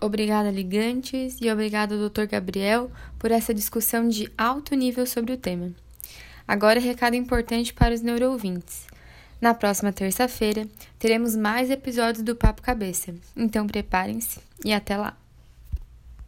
Obrigada, ligantes, e obrigado Dr. Gabriel, por essa discussão de alto nível sobre o tema. Agora, recado importante para os neuroouvintes. Na próxima terça-feira, teremos mais episódios do Papo Cabeça, então preparem-se e até lá!